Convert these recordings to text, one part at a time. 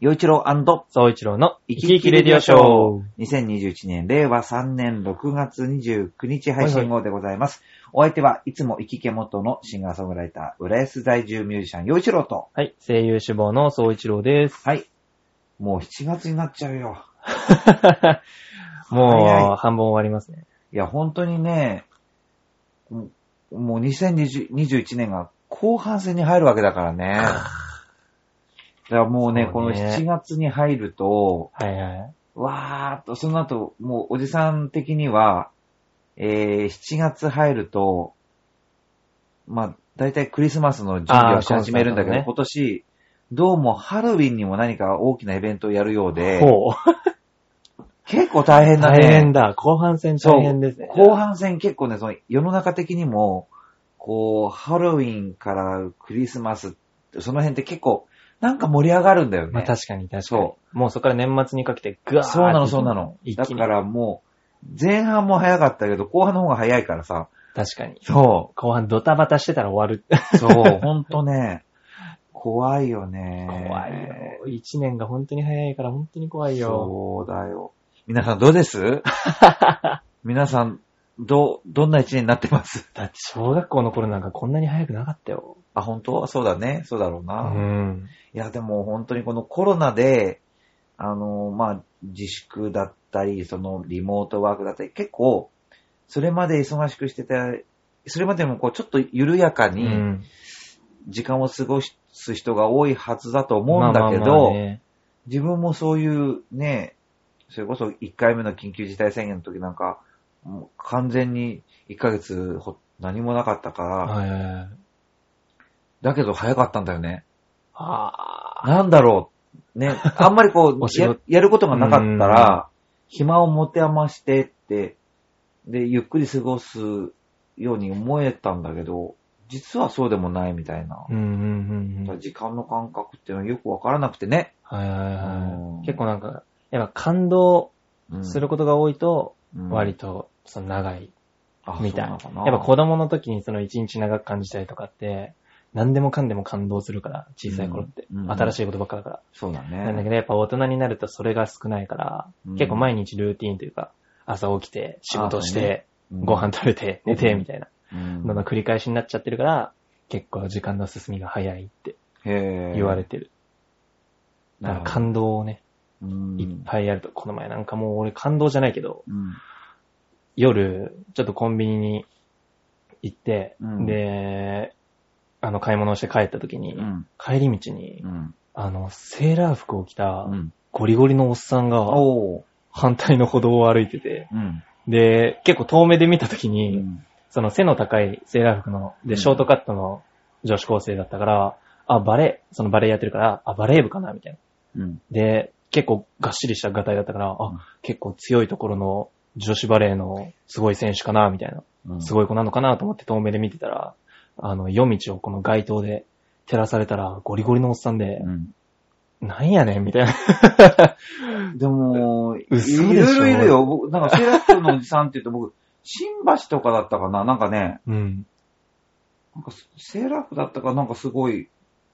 洋一郎総一郎の生き生きレディオショー。2021年令和3年6月29日配信号でございます。お相手はいつも生き家元のシンガーソングライター、浦安在住ミュージシャン、洋一郎と、はい、声優志望の総一郎です。はい。もう7月になっちゃうよ。も早う、半分終わりますね。いや、本当にね、もうもう2021年が後半戦に入るわけだからね。だからもうね、このそうね7月に入ると、はいはい。わーっと、その後、もうおじさん的には、えー、7月入ると、まあ、だいたいクリスマスの準備をし始めるんだけど、あー今年、どうもハロウィンにも何か大きなイベントをやるようで、ほう。結構大変だ大ね。変だ。後半戦大変ですね。後半戦結構ね、その世の中的にも、こう、ハロウィンからクリスマス、その辺って結構、なんか盛り上がるんだよね。まあ確かに確かにそ。もうそこから年末にかけてグワーッそうなの、そうなの。だからもう、前半も早かったけど、後半の方が早いからさ。確かに。そ後半ドタバタしてたら終わる。う。そう、ほんとね、怖いよね。怖いよ。一年が本当に早いから本当に怖いよ。そうだよ。皆さんどうです？皆さん、ど、どんな一年になってます？だって小学校の頃なんかこんなに早くなかったよ。あ、本当？そうだね。そうだろううな。ん。いや、でも本当にこのコロナで、あの、まあ、自粛だったり、そのリモートワークだったり、結構、それまで忙しくしてた、それまでもこう、ちょっと緩やかうにん。時間を過ごす人が多いはずだと思うんだけど、まあまあまあね自分もそういうね、それこそ1回目の緊急事態宣言の時なんか、もう完全に1ヶ月ほ何もなかったから。だけど早かったんだよね。なんだろう。ね、あんまりこうや、やることがなかったら、暇を持て余してって、で、ゆっくり過ごすように思えたんだけど、実はそうでもないみたいな。うんうんうんうん。時間の感覚っていうのはよくわからなくてね。はいはいうんはい。結構なんか、やっぱ感動うんすることが多いと、うん割と、その長い、あみたい。な。やっぱ子供の時にその一日長く感じたりとかって、何でもかんでも感動するから、小さい頃って。うんうん。新しいことばっかだから。そうだね。なんだけど、やっぱ大人になるとそれが少ないから、うん。結構毎日ルーティーンというか、朝起きて、仕事して、ね。うん。ご飯食べて、寝て、みたいな。うん。のの繰り返しになっちゃってるから、結構時間の進みが早いって言われてる。だから感動をね、うん。いっぱいやると、この前なんかもう俺感動じゃないけど、うん夜、ちょっとコンビニに行って、うん。で、あの買い物をして帰った時に、うん。帰り道に、うん。あの、セーラー服を着たうん。ゴリゴリのおっさんが反対の歩道を歩いてて、うん。で、結構遠目で見た時うに、ん。その背の高いセーラー服の、で、うん。ショートカットの女子高生だったから、あ、バレー、そのバレーやってるから、あ、バレー部かなみたいな。うん。で、結構がっしりしたガタイだったから、あ、うん。結構強いところの女子バレーのすごい選手かなみたいな。うんすごい子なのかなと思って遠目で見てたら、あの、夜道をこの街灯で照らされたら、ゴリゴリのおっさんで、うんなんやねんみたいな。でも、いろいろいるよ。僕、なんか、セーラー服のおじさんって言うと僕、新橋とかだったかな？なんかね、うん。なんか、セーラー服だったかなんかすごい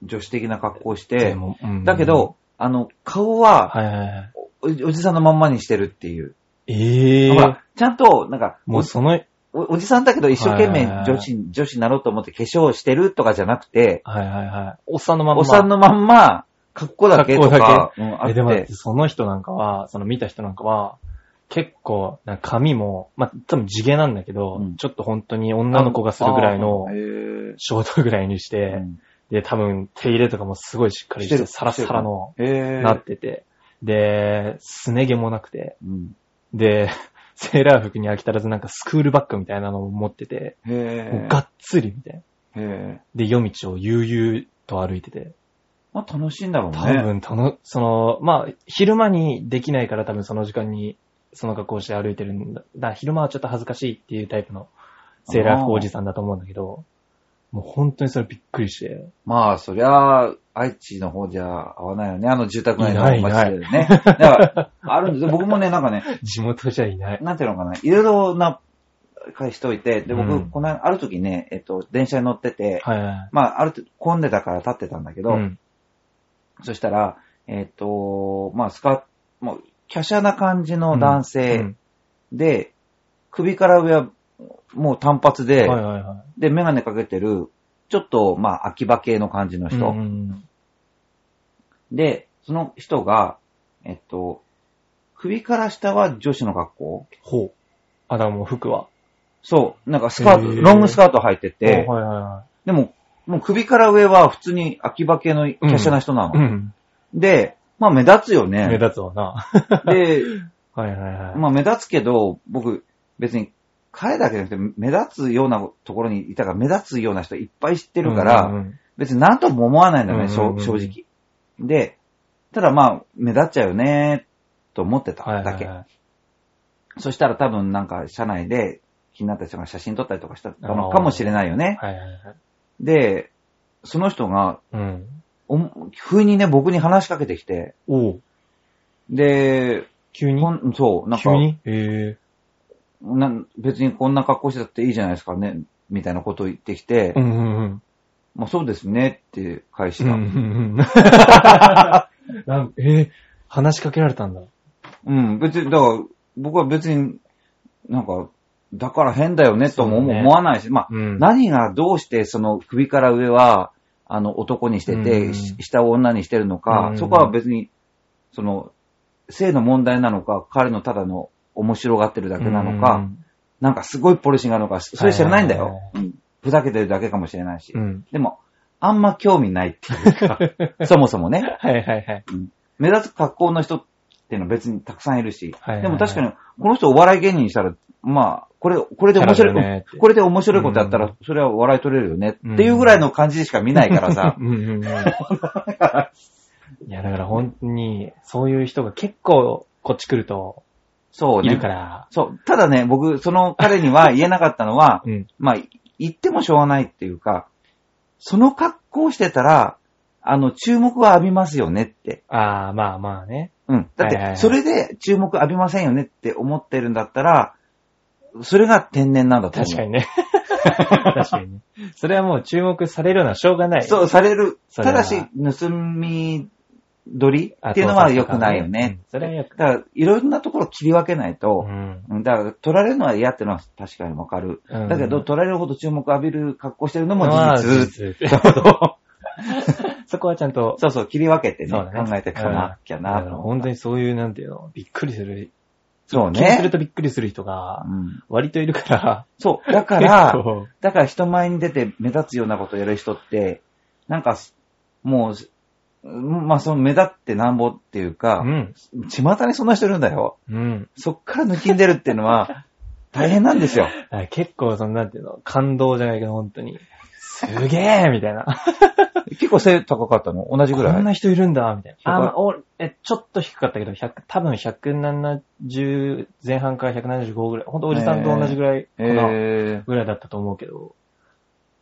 女子的な格好しでて、もうんだけど、あの、顔ははいはいはい。お、おじさんのまんまにしてるっていう。ええほら、ちゃんと、なんか、もうその、おおじさんだけど一生懸命女子、女子になろうと思って化粧してるとかじゃなくて、はいはいはい。おっさんのまんま。おっさんのまんま、格好だけと格か、うんあえ、っでもその人なんかは、その見た人なんかは、結構、なんか髪も、まあ、多分地毛なんだけど、うん。ちょっと本当に女の子がするぐらいのショートぐらいにして、うん。で、多分手入れとかもすごいしっかりして、サラッサラの、なってて、で、すね毛もなくて、うんで、セーラー服に飽き足らずなんかスクールバッグみたいなのを持ってて、もへうがっつりみたいな。へで、夜道を悠々と歩いてて、まあ楽しいんだろうね。多分、たの、その、まあ、昼間にできないから多分その時間に、その格好して歩いてるんだ。だ昼間はちょっと恥ずかしいっていうタイプのセーラー服おじさんだと思うんだけど、もう本当にそれびっくりして、まあ、そりゃ、愛知の方じゃ合わないよね。あの住宅街のいない街でね。だから、あるんですよ。僕もね、なんかね、地元じゃいない。なんていうのかな、いろいろな返しといて、で、僕、うんこの間ある時ね、えっと、電車に乗ってて、はいはい。まあ、ある程度混んでたから立ってたんだけど、うん。そしたら、えっ、と、まあ、スカもう、華奢な感じの男性、うんで、首から上はもう単発で、はいはいはい。で、メガネかけてる、ちょっと、まあ、秋葉系の感じの人。うんうんで、その人が、えっと、首から下は女子の格好ほう。あ、だからもう服は？そう、なんかスカート、へーロングスカート履いてて、はいはいはでも、もう首から上は普通に秋葉系の華奢な人なの。い。うん。で、まあ目立つよね。目立つわな。で、はいはいはい。まあ目立つけど、僕、別に彼だけじゃなくて、目立つようなところにいたから、目立つような人いっぱい知ってるから、うんうん別に何とも思わないんだよね、うんうんうん正正直。で、ただまあ、目立っちゃうよね、と思ってたはいはいだけ。はいそしたら多分なんか、社内で気になった人が写真撮ったりとかしたのかもしれないよね。はいはいはい。で、その人が、うん。お不意にね、僕に話しかけてきて、で、急に？そう、なんか急、に？へなん別にこんな格好してたっていいじゃないですかね、みたいなことを言ってきて、え。うんうんうん。まあそうですねって返しうん。うた。なん。えー話しかけられたん。だ。うん、別に、だから、僕は別に、なん。か、だから変だよねとも思わないし、まあ、うん。何がどうしてその首から上は、あの、男にしてて、うん。下を女にしてるのか、うん。そこは別に、その、性の問題なのか、彼のただの面白がってるだけなのか、なん。かすごいポリシーがあるのか、それ知らないん。だよ。うん。ふざけてるだけかもしれないし。うん。でも、あんま興味ないっていうか、そもそもね。はいはいはい。目立つ格好の人っていうのは別にたくさんいるし、はいはいはいでも確かに、この人お笑い芸人にしたら、まあ、これ、これで面白い、これで面白いことやったら、それは笑い取れるよね、っていうぐらいの感じでしか見ないからさ う。んうんうん。いや、だから本当に、そういう人が結構こっち来ると、いそうね。るから。そう。ただね、僕、その彼には言えなかったのは、うん。まあ、言ってもしょうがないっていうか、その格好してたら、あの、注目は浴びますよねって。ああ、まあまあね。うん。だって、それで注目浴びませんよねって思ってるんだったら、それが天然なんだと思う。確かにね。確かにね。それはもう注目されるのはしょうがない。そう、される。ただし、盗み取りっていうのは良くないよね。うんそれは良くだから、いろんなところ切り分けないとう、ん。うんだから、取られるのは嫌っていうのは確かにわかる。うんだけど、取られるほど注目浴びる格好してるのもまあ事実。事実 そこはちゃんと、そうそう、切り分けてね、考えていかなきゃな。本当にそういう、なんていうの、びっくりする。そう気にするね。とびっくりする人がうん割といるから。そう。だから、だから人前に出て目立つようなことをやる人って、なんか、もう、まあその目立ってなんぼっていうか、うん。巷にそんな人いるんだよ。うん。そっから抜きんでるっていうのは、大変なんですよ。結構、その、なんていうの、感動じゃないけど、本当に。すげえみたいな。結構背高かったの？同じぐらい？こんな人いるんだみたいな。あ、おえ、ちょっと低かったけど、100多分170前半から175ぐらい。ほんとおじさんと同じぐらいかな、えぐらいだったと思うけど。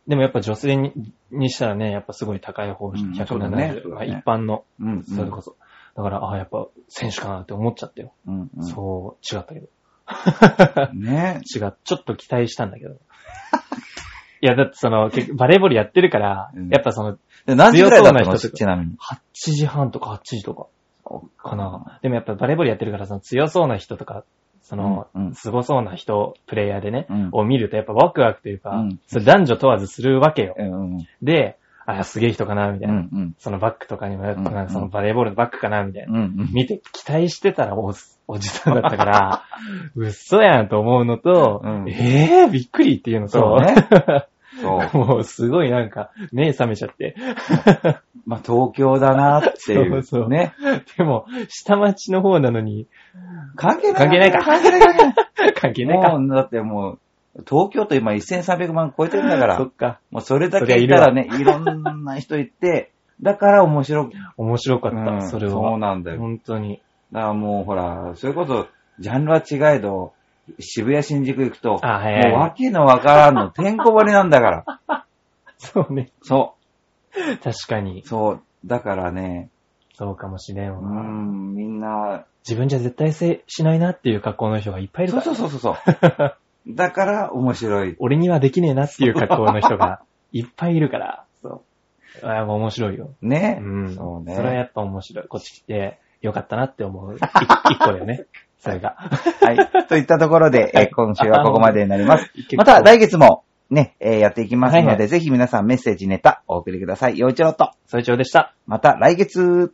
でもやっぱ女性ににしたらね、やっぱすごい高い方、うん170、そうだねそうだねまあ一般の、ー。うん、それこそ。だから、あやっぱ選手かなって思っちゃったよ。うん。うん、そう、違ったけど。ね 違う、ちょっと期待したんだけど。いや、だってその、結局バレーボールやってるから、うんやっぱその、で何時ぐらいだったの？強そうな人とかちなみに。8時半とか8時とかかな。でもやっぱバレーボールやってるから、その強そうな人とか、その、うんうんすごそうな人、プレイヤーでね、うんを見るとやっぱワクワクというか、うんそれ男女問わずするわけよ。うんうん。で、あ、すげえ人かな、みたいな。うんうん。そのバックとかにも、そのバレーボールのバックかな、みたいな。うんうん。見て期待してたらおおじさんだったから、嘘やんと思うのと、うんええー、びっくりっていうのと、そうね。そう。もうすごいなんか目覚めちゃって。まあ、東京だなっていう。そうそうね。でも、下町の方なのに、関係ない。関係ないか関係ない関係ない。関係ないか。もう、だってもう、東京都今1300万超えてるんだからそっ、か。もうそれだけいたらね、いろんな人いて、だから面白く、面白かった、うんそれは。そうなんだよ。本当に。だからもうほら、それこそ、ジャンルは違えど、渋谷新宿行くと、あ、はいはいもうわけのわからんの、てんこ盛りなんだから。そうね。そ確かにう、。そう。だからね、そうかもしれんうわ。ん、みんな、自分じゃ絶対せしないなっていう格好の人がいっぱいいるから。そうそうそうそうそう。だから面白い。俺にはできねえなっていう格好の人が いっぱいいるから。そう。あやっぱ面白いよ。ね。うん。そうね。それはやっぱ面白い。こっち来てよかったなって思う。い一個だよね。それが。はい。といったところで、えー今週はここまでになります。また来月もね、えーやっていきますので、はいはいぜひ皆さんメッセージネタお送りください。陽一郎と。それ以上でした。また来月